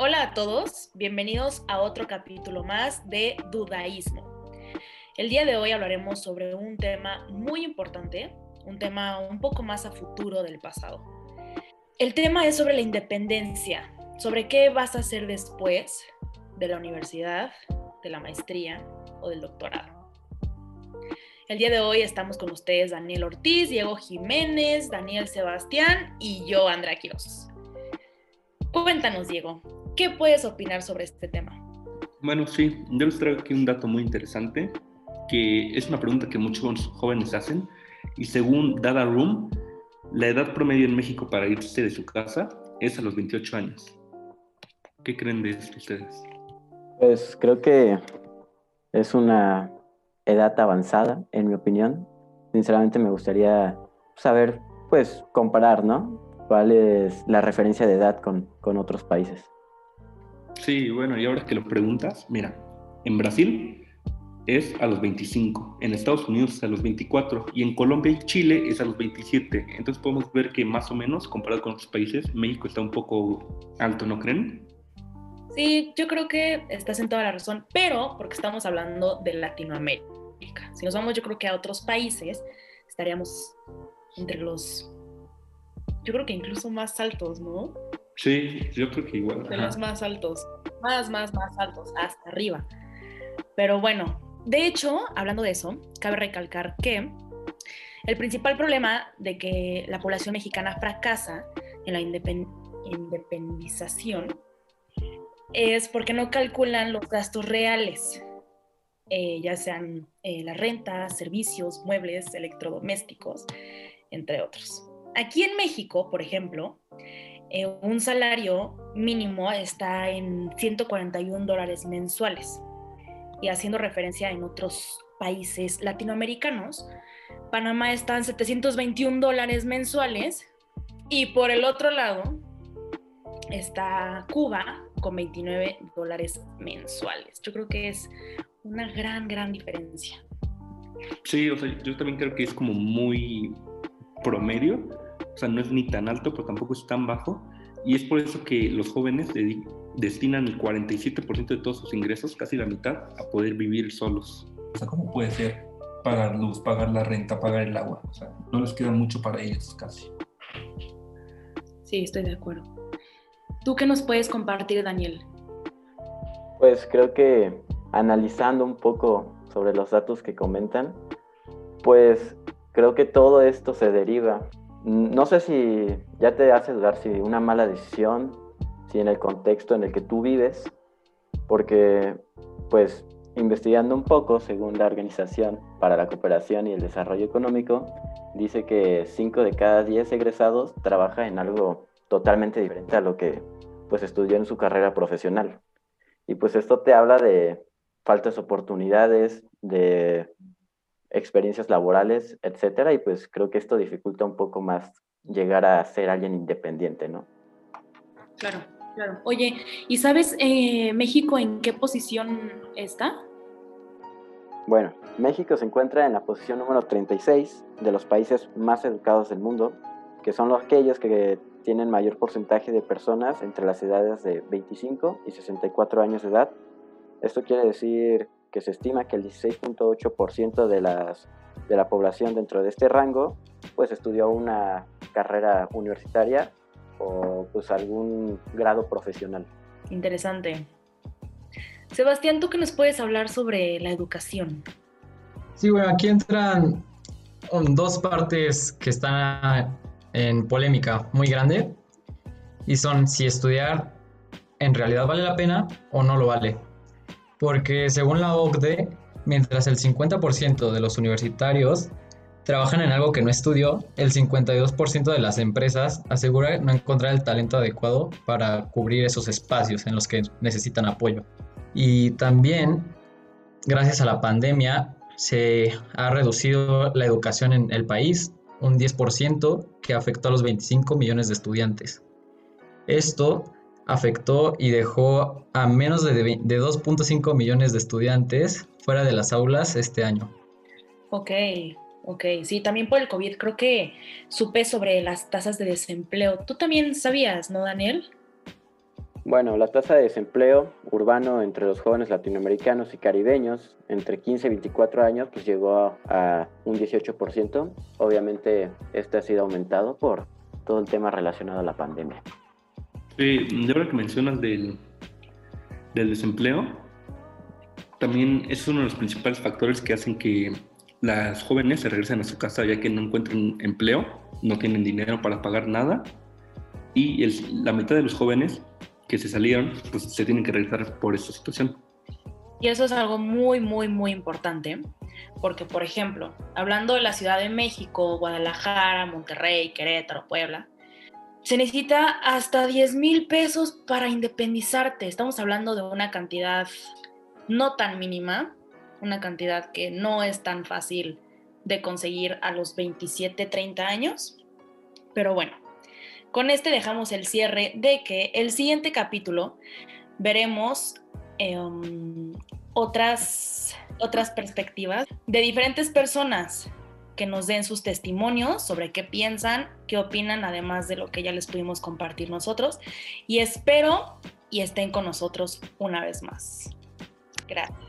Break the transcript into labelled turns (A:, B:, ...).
A: Hola a todos, bienvenidos a otro capítulo más de Dudaísmo. El día de hoy hablaremos sobre un tema muy importante, un tema un poco más a futuro del pasado. El tema es sobre la independencia, sobre qué vas a hacer después de la universidad, de la maestría o del doctorado. El día de hoy estamos con ustedes Daniel Ortiz, Diego Jiménez, Daniel Sebastián y yo, Andrea Quiroz. Cuéntanos, Diego, ¿qué puedes opinar sobre este tema?
B: Bueno, sí, yo les traigo aquí un dato muy interesante, que es una pregunta que muchos jóvenes hacen, y según Dada Room, la edad promedio en México para irse de su casa es a los 28 años. ¿Qué creen de esto ustedes?
C: Pues creo que es una edad avanzada, en mi opinión. Sinceramente me gustaría saber, pues, comparar, ¿no? ¿Cuál es la referencia de edad con, con otros países?
B: Sí, bueno, y ahora que lo preguntas, mira, en Brasil es a los 25, en Estados Unidos es a los 24 y en Colombia y Chile es a los 27. Entonces podemos ver que más o menos, comparado con otros países, México está un poco alto, ¿no creen?
A: Sí, yo creo que estás en toda la razón, pero porque estamos hablando de Latinoamérica. Si nos vamos, yo creo que a otros países estaríamos entre los, yo creo que incluso más altos, ¿no?
B: Sí, yo creo que igual.
A: De los más altos, más, más, más altos, hasta arriba. Pero bueno, de hecho, hablando de eso, cabe recalcar que el principal problema de que la población mexicana fracasa en la independización es porque no calculan los gastos reales, eh, ya sean eh, la renta, servicios, muebles, electrodomésticos, entre otros. Aquí en México, por ejemplo, eh, un salario mínimo está en 141 dólares mensuales y haciendo referencia en otros países latinoamericanos, Panamá está en 721 dólares mensuales y por el otro lado está Cuba con 29 dólares mensuales. Yo creo que es una gran, gran diferencia.
B: Sí, o sea, yo también creo que es como muy promedio, o sea, no es ni tan alto, pero tampoco es tan bajo, y es por eso que los jóvenes destinan el 47% de todos sus ingresos, casi la mitad, a poder vivir solos.
D: O sea, ¿cómo puede ser pagar luz, pagar la renta, pagar el agua? O sea, no les queda mucho para ellos casi.
A: Sí, estoy de acuerdo. ¿Tú qué nos puedes compartir, Daniel?
C: Pues creo que analizando un poco sobre los datos que comentan, pues creo que todo esto se deriva. No sé si ya te hace dudar si una mala decisión si en el contexto en el que tú vives, porque pues investigando un poco, según la Organización para la Cooperación y el Desarrollo Económico, dice que 5 de cada 10 egresados trabaja en algo totalmente diferente a lo que pues estudió en su carrera profesional. Y pues esto te habla de faltas de oportunidades, de experiencias laborales, etcétera, y pues creo que esto dificulta un poco más llegar a ser alguien independiente, ¿no?
A: Claro. Claro. Oye, ¿y sabes eh, México en qué posición está?
C: Bueno, México se encuentra en la posición número 36 de los países más educados del mundo, que son los aquellos que tienen mayor porcentaje de personas entre las edades de 25 y 64 años de edad. Esto quiere decir que se estima que el 16.8% de, las, de la población dentro de este rango pues estudió una carrera universitaria o pues algún grado profesional.
A: Interesante. Sebastián, ¿tú qué nos puedes hablar sobre la educación?
E: Sí, bueno, aquí entran dos partes que están en polémica muy grande y son si estudiar en realidad vale la pena o no lo vale. Porque según la OCDE, mientras el 50% de los universitarios trabajan en algo que no estudió, el 52% de las empresas asegura no encontrar el talento adecuado para cubrir esos espacios en los que necesitan apoyo. Y también, gracias a la pandemia, se ha reducido la educación en el país un 10% que afectó a los 25 millones de estudiantes. Esto afectó y dejó a menos de, de 2.5 millones de estudiantes fuera de las aulas este año.
A: Ok, Ok, sí, también por el COVID creo que supe sobre las tasas de desempleo. Tú también sabías, ¿no, Daniel?
C: Bueno, la tasa de desempleo urbano entre los jóvenes latinoamericanos y caribeños entre 15 y 24 años pues llegó a, un 18%. Obviamente este ha sido aumentado por todo el tema relacionado a la pandemia.
B: Sí, yo creo que mencionas del, desempleo, también es uno de los principales factores que hacen que las jóvenes se regresen a su casa ya que no encuentran empleo, no tienen dinero para pagar nada y la mitad de los jóvenes que se salieron pues se tienen que regresar por esta situación.
A: Y eso es algo muy, muy, muy importante, porque, por ejemplo, hablando de la Ciudad de México, Guadalajara, Monterrey, Querétaro, Puebla, se necesita hasta 10 mil pesos para independizarte. Estamos hablando de una cantidad no tan mínima, una cantidad que no es tan fácil de conseguir a los 27, 30 años. Pero bueno, con este dejamos el cierre de que el siguiente capítulo veremos em, otras, otras perspectivas de diferentes personas que nos den sus testimonios sobre qué piensan, qué opinan, además de lo que ya les pudimos compartir nosotros. Y espero y estén con nosotros una vez más. Gracias.